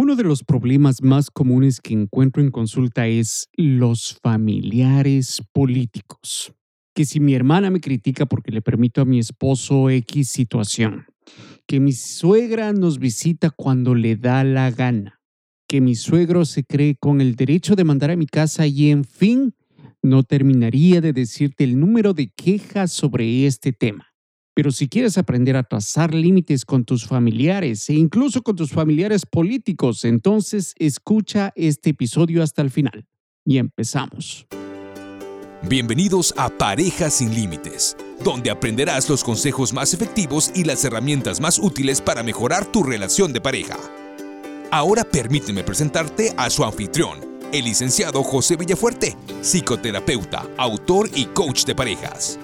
Uno de los problemas más comunes que encuentro en consulta es los familiares políticos. Que si mi hermana me critica porque le permito a mi esposo X situación, que mi suegra nos visita cuando le da la gana, que mi suegro se cree con el derecho de mandar a mi casa y en fin, no terminaría de decirte el número de quejas sobre este tema. Pero si quieres aprender a trazar límites con tus familiares e incluso con tus familiares políticos, entonces escucha este episodio hasta el final. Y empezamos. Bienvenidos a Parejas sin Límites, donde aprenderás los consejos más efectivos y las herramientas más útiles para mejorar tu relación de pareja. Ahora permíteme presentarte a su anfitrión, el licenciado José Villafuerte, psicoterapeuta, autor y coach de parejas.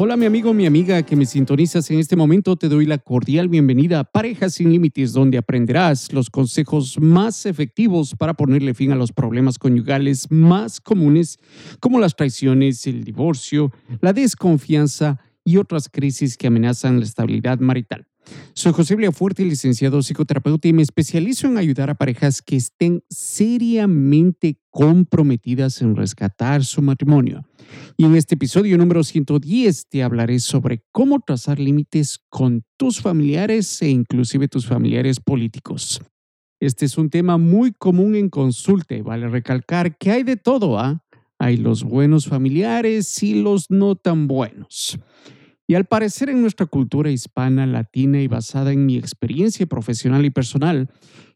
Hola mi amigo, mi amiga que me sintonizas en este momento, te doy la cordial bienvenida a Parejas sin Límites, donde aprenderás los consejos más efectivos para ponerle fin a los problemas conyugales más comunes, como las traiciones, el divorcio, la desconfianza y otras crisis que amenazan la estabilidad marital. Soy José Fuerte, licenciado psicoterapeuta, y me especializo en ayudar a parejas que estén seriamente comprometidas en rescatar su matrimonio. Y en este episodio número 110 te hablaré sobre cómo trazar límites con tus familiares e inclusive tus familiares políticos. Este es un tema muy común en consulta y vale recalcar que hay de todo, ¿ah? Hay los buenos familiares y los no tan buenos. Y al parecer en nuestra cultura hispana, latina y basada en mi experiencia profesional y personal,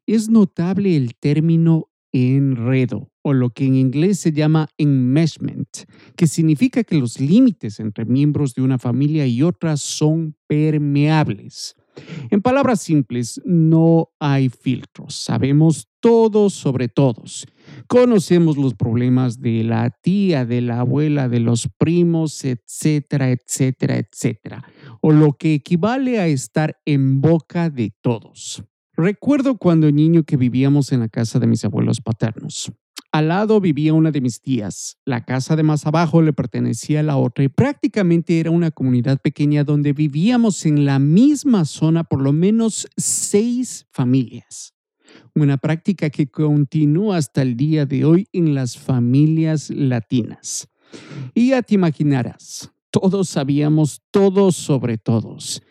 es notable el término enredo o lo que en inglés se llama enmeshment, que significa que los límites entre miembros de una familia y otra son permeables. En palabras simples, no hay filtros. Sabemos todos sobre todos. Conocemos los problemas de la tía, de la abuela, de los primos, etcétera, etcétera, etcétera. O lo que equivale a estar en boca de todos. Recuerdo cuando niño que vivíamos en la casa de mis abuelos paternos. Al lado vivía una de mis tías. La casa de más abajo le pertenecía a la otra y prácticamente era una comunidad pequeña donde vivíamos en la misma zona por lo menos seis familias. Una práctica que continúa hasta el día de hoy en las familias latinas. Y ya te imaginarás, todos sabíamos todos sobre todos.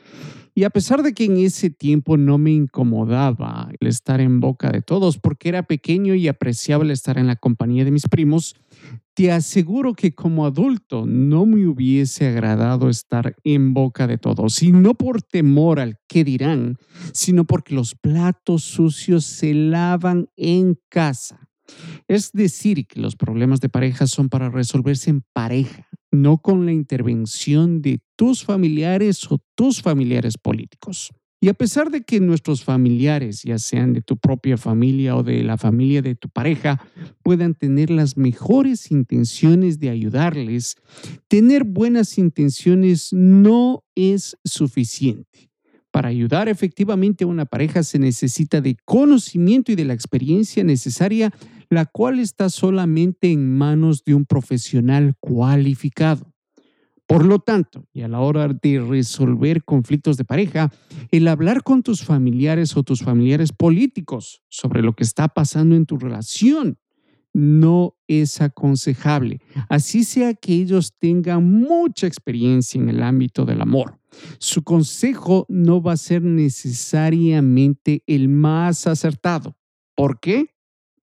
Y a pesar de que en ese tiempo no me incomodaba el estar en boca de todos, porque era pequeño y apreciaba el estar en la compañía de mis primos, te aseguro que como adulto no me hubiese agradado estar en boca de todos, y no por temor al qué dirán, sino porque los platos sucios se lavan en casa. Es decir, que los problemas de pareja son para resolverse en pareja, no con la intervención de tus familiares o tus familiares políticos. Y a pesar de que nuestros familiares, ya sean de tu propia familia o de la familia de tu pareja, puedan tener las mejores intenciones de ayudarles, tener buenas intenciones no es suficiente. Para ayudar efectivamente a una pareja se necesita de conocimiento y de la experiencia necesaria la cual está solamente en manos de un profesional cualificado. Por lo tanto, y a la hora de resolver conflictos de pareja, el hablar con tus familiares o tus familiares políticos sobre lo que está pasando en tu relación no es aconsejable, así sea que ellos tengan mucha experiencia en el ámbito del amor. Su consejo no va a ser necesariamente el más acertado. ¿Por qué?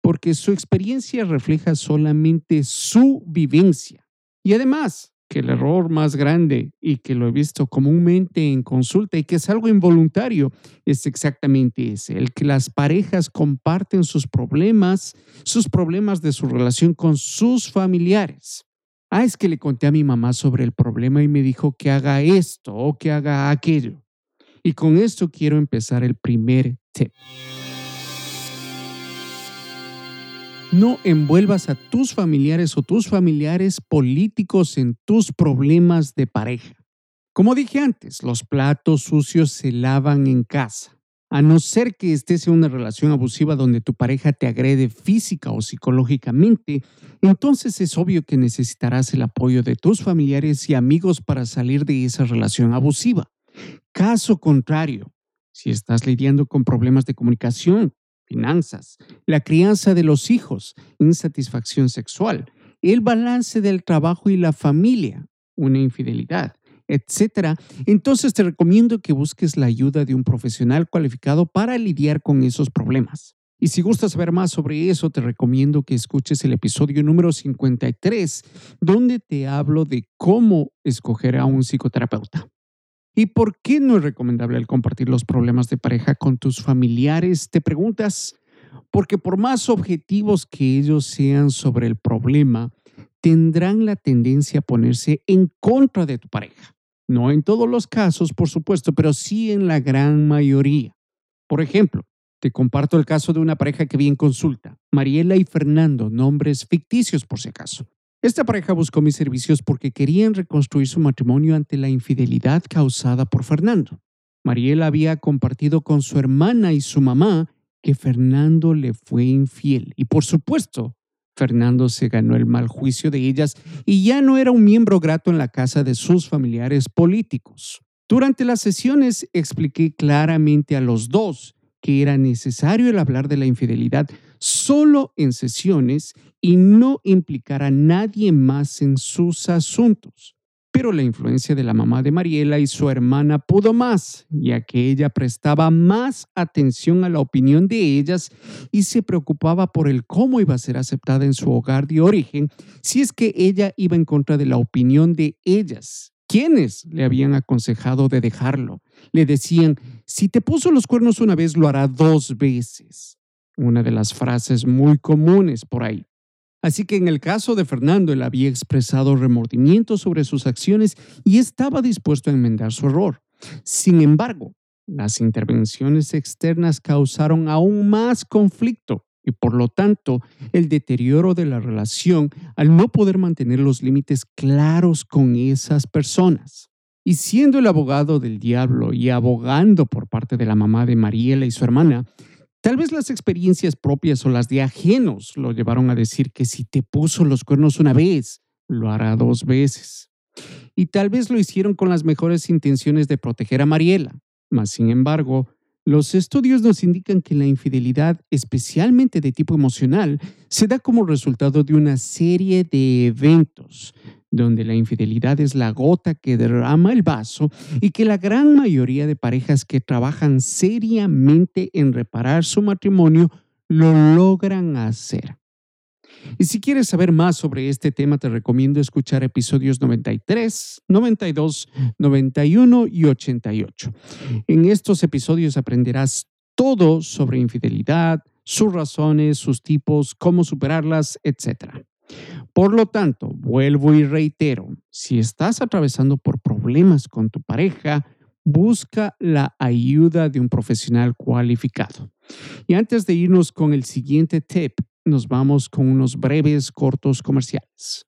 porque su experiencia refleja solamente su vivencia. Y además, que el error más grande y que lo he visto comúnmente en consulta y que es algo involuntario es exactamente ese, el que las parejas comparten sus problemas, sus problemas de su relación con sus familiares. Ah, es que le conté a mi mamá sobre el problema y me dijo que haga esto o que haga aquello. Y con esto quiero empezar el primer tip. No envuelvas a tus familiares o tus familiares políticos en tus problemas de pareja. Como dije antes, los platos sucios se lavan en casa. A no ser que estés en una relación abusiva donde tu pareja te agrede física o psicológicamente, entonces es obvio que necesitarás el apoyo de tus familiares y amigos para salir de esa relación abusiva. Caso contrario, si estás lidiando con problemas de comunicación, finanzas, la crianza de los hijos, insatisfacción sexual, el balance del trabajo y la familia, una infidelidad, etcétera, entonces te recomiendo que busques la ayuda de un profesional cualificado para lidiar con esos problemas. Y si gustas saber más sobre eso, te recomiendo que escuches el episodio número 53, donde te hablo de cómo escoger a un psicoterapeuta. ¿Y por qué no es recomendable el compartir los problemas de pareja con tus familiares? Te preguntas, porque por más objetivos que ellos sean sobre el problema, tendrán la tendencia a ponerse en contra de tu pareja. No en todos los casos, por supuesto, pero sí en la gran mayoría. Por ejemplo, te comparto el caso de una pareja que vi en consulta, Mariela y Fernando, nombres ficticios por si acaso. Esta pareja buscó mis servicios porque querían reconstruir su matrimonio ante la infidelidad causada por Fernando. Mariela había compartido con su hermana y su mamá que Fernando le fue infiel y por supuesto Fernando se ganó el mal juicio de ellas y ya no era un miembro grato en la casa de sus familiares políticos. Durante las sesiones expliqué claramente a los dos que era necesario el hablar de la infidelidad solo en sesiones y no implicar a nadie más en sus asuntos. Pero la influencia de la mamá de Mariela y su hermana pudo más, ya que ella prestaba más atención a la opinión de ellas y se preocupaba por el cómo iba a ser aceptada en su hogar de origen si es que ella iba en contra de la opinión de ellas quienes le habían aconsejado de dejarlo. Le decían, si te puso los cuernos una vez, lo hará dos veces. Una de las frases muy comunes por ahí. Así que en el caso de Fernando, él había expresado remordimiento sobre sus acciones y estaba dispuesto a enmendar su error. Sin embargo, las intervenciones externas causaron aún más conflicto y por lo tanto el deterioro de la relación al no poder mantener los límites claros con esas personas. Y siendo el abogado del diablo y abogando por parte de la mamá de Mariela y su hermana, tal vez las experiencias propias o las de ajenos lo llevaron a decir que si te puso los cuernos una vez, lo hará dos veces. Y tal vez lo hicieron con las mejores intenciones de proteger a Mariela, mas sin embargo, los estudios nos indican que la infidelidad, especialmente de tipo emocional, se da como resultado de una serie de eventos donde la infidelidad es la gota que derrama el vaso y que la gran mayoría de parejas que trabajan seriamente en reparar su matrimonio lo logran hacer. Y si quieres saber más sobre este tema, te recomiendo escuchar episodios 93, 92, 91 y 88. En estos episodios aprenderás todo sobre infidelidad, sus razones, sus tipos, cómo superarlas, etc. Por lo tanto, vuelvo y reitero, si estás atravesando por problemas con tu pareja, busca la ayuda de un profesional cualificado. Y antes de irnos con el siguiente tip, nos vamos con unos breves cortos comerciales.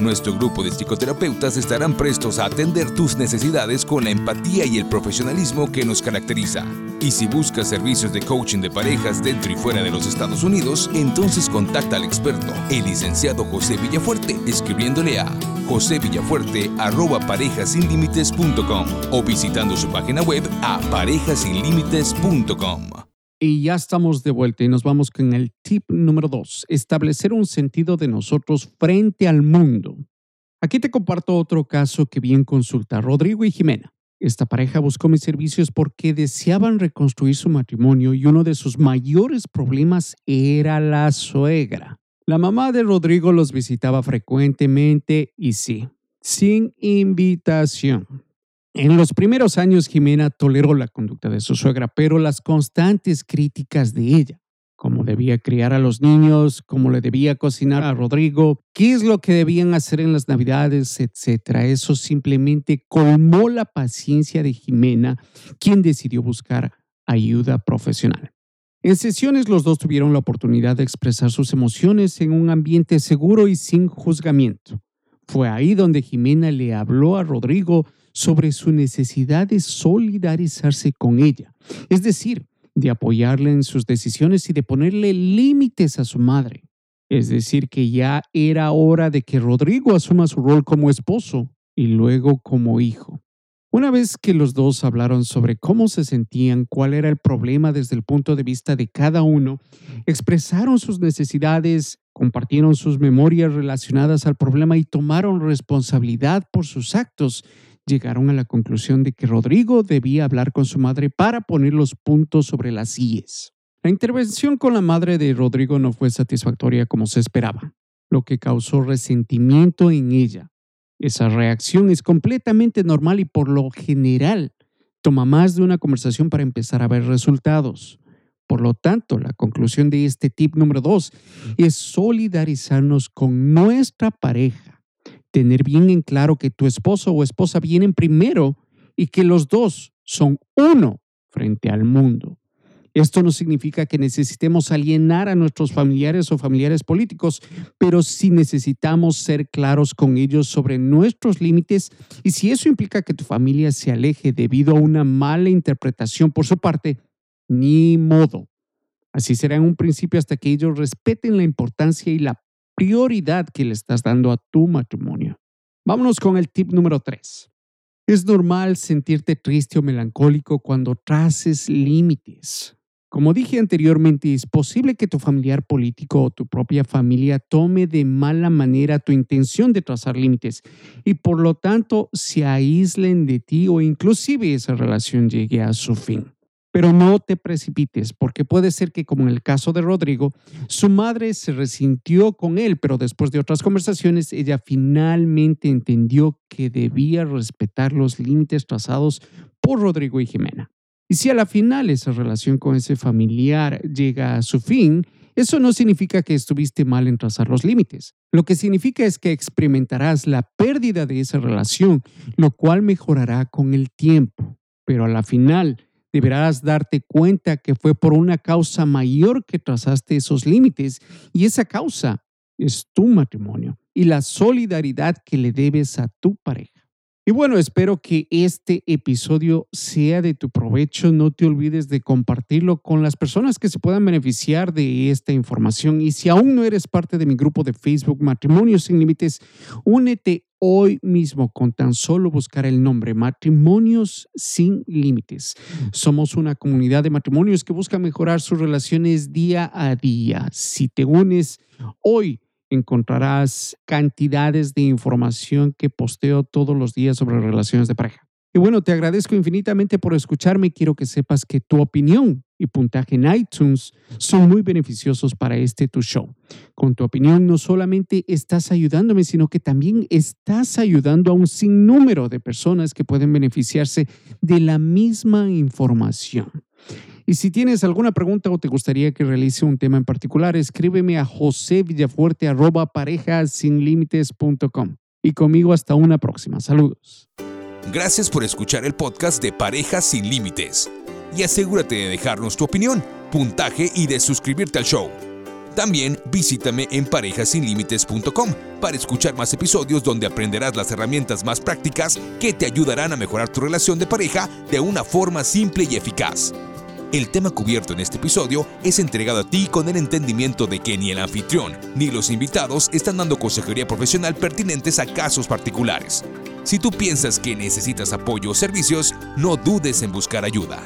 Nuestro grupo de psicoterapeutas estarán prestos a atender tus necesidades con la empatía y el profesionalismo que nos caracteriza. Y si buscas servicios de coaching de parejas dentro y fuera de los Estados Unidos, entonces contacta al experto, el licenciado José Villafuerte, escribiéndole a josevillafuerte@parejasinlimites.com o visitando su página web a parejasinlimites.com. Y ya estamos de vuelta y nos vamos con el tip número dos, establecer un sentido de nosotros frente al mundo. Aquí te comparto otro caso que vi en consulta, Rodrigo y Jimena. Esta pareja buscó mis servicios porque deseaban reconstruir su matrimonio y uno de sus mayores problemas era la suegra. La mamá de Rodrigo los visitaba frecuentemente y sí, sin invitación. En los primeros años, Jimena toleró la conducta de su suegra, pero las constantes críticas de ella, cómo debía criar a los niños, cómo le debía cocinar a Rodrigo, qué es lo que debían hacer en las navidades, etcétera, eso simplemente colmó la paciencia de Jimena, quien decidió buscar ayuda profesional. En sesiones los dos tuvieron la oportunidad de expresar sus emociones en un ambiente seguro y sin juzgamiento. Fue ahí donde Jimena le habló a Rodrigo sobre su necesidad de solidarizarse con ella, es decir, de apoyarle en sus decisiones y de ponerle límites a su madre. Es decir, que ya era hora de que Rodrigo asuma su rol como esposo y luego como hijo. Una vez que los dos hablaron sobre cómo se sentían, cuál era el problema desde el punto de vista de cada uno, expresaron sus necesidades, compartieron sus memorias relacionadas al problema y tomaron responsabilidad por sus actos, llegaron a la conclusión de que Rodrigo debía hablar con su madre para poner los puntos sobre las IES. La intervención con la madre de Rodrigo no fue satisfactoria como se esperaba, lo que causó resentimiento en ella. Esa reacción es completamente normal y por lo general toma más de una conversación para empezar a ver resultados. Por lo tanto, la conclusión de este tip número dos es solidarizarnos con nuestra pareja. Tener bien en claro que tu esposo o esposa vienen primero y que los dos son uno frente al mundo. Esto no significa que necesitemos alienar a nuestros familiares o familiares políticos, pero sí necesitamos ser claros con ellos sobre nuestros límites y si eso implica que tu familia se aleje debido a una mala interpretación por su parte, ni modo. Así será en un principio hasta que ellos respeten la importancia y la prioridad que le estás dando a tu matrimonio. Vámonos con el tip número 3. Es normal sentirte triste o melancólico cuando traces límites. Como dije anteriormente, es posible que tu familiar político o tu propia familia tome de mala manera tu intención de trazar límites y por lo tanto se aíslen de ti o inclusive esa relación llegue a su fin. Pero no te precipites, porque puede ser que, como en el caso de Rodrigo, su madre se resintió con él, pero después de otras conversaciones, ella finalmente entendió que debía respetar los límites trazados por Rodrigo y Jimena. Y si a la final esa relación con ese familiar llega a su fin, eso no significa que estuviste mal en trazar los límites. Lo que significa es que experimentarás la pérdida de esa relación, lo cual mejorará con el tiempo. Pero a la final deberás darte cuenta que fue por una causa mayor que trazaste esos límites y esa causa es tu matrimonio y la solidaridad que le debes a tu pareja. Y bueno, espero que este episodio sea de tu provecho. No te olvides de compartirlo con las personas que se puedan beneficiar de esta información. Y si aún no eres parte de mi grupo de Facebook Matrimonios sin Límites, únete hoy mismo con tan solo buscar el nombre Matrimonios sin Límites. Somos una comunidad de matrimonios que busca mejorar sus relaciones día a día. Si te unes hoy, encontrarás cantidades de información que posteo todos los días sobre relaciones de pareja. Y bueno, te agradezco infinitamente por escucharme. Quiero que sepas que tu opinión y puntaje en iTunes son muy beneficiosos para este tu show. Con tu opinión no solamente estás ayudándome, sino que también estás ayudando a un sinnúmero de personas que pueden beneficiarse de la misma información. Y si tienes alguna pregunta o te gustaría que realice un tema en particular, escríbeme a josevillafuerte.parejasinlimites.com. Y conmigo hasta una próxima. Saludos. Gracias por escuchar el podcast de Parejas sin Límites. Y asegúrate de dejarnos tu opinión, puntaje y de suscribirte al show. También visítame en parejasinlimites.com para escuchar más episodios donde aprenderás las herramientas más prácticas que te ayudarán a mejorar tu relación de pareja de una forma simple y eficaz. El tema cubierto en este episodio es entregado a ti con el entendimiento de que ni el anfitrión ni los invitados están dando consejería profesional pertinentes a casos particulares. Si tú piensas que necesitas apoyo o servicios, no dudes en buscar ayuda.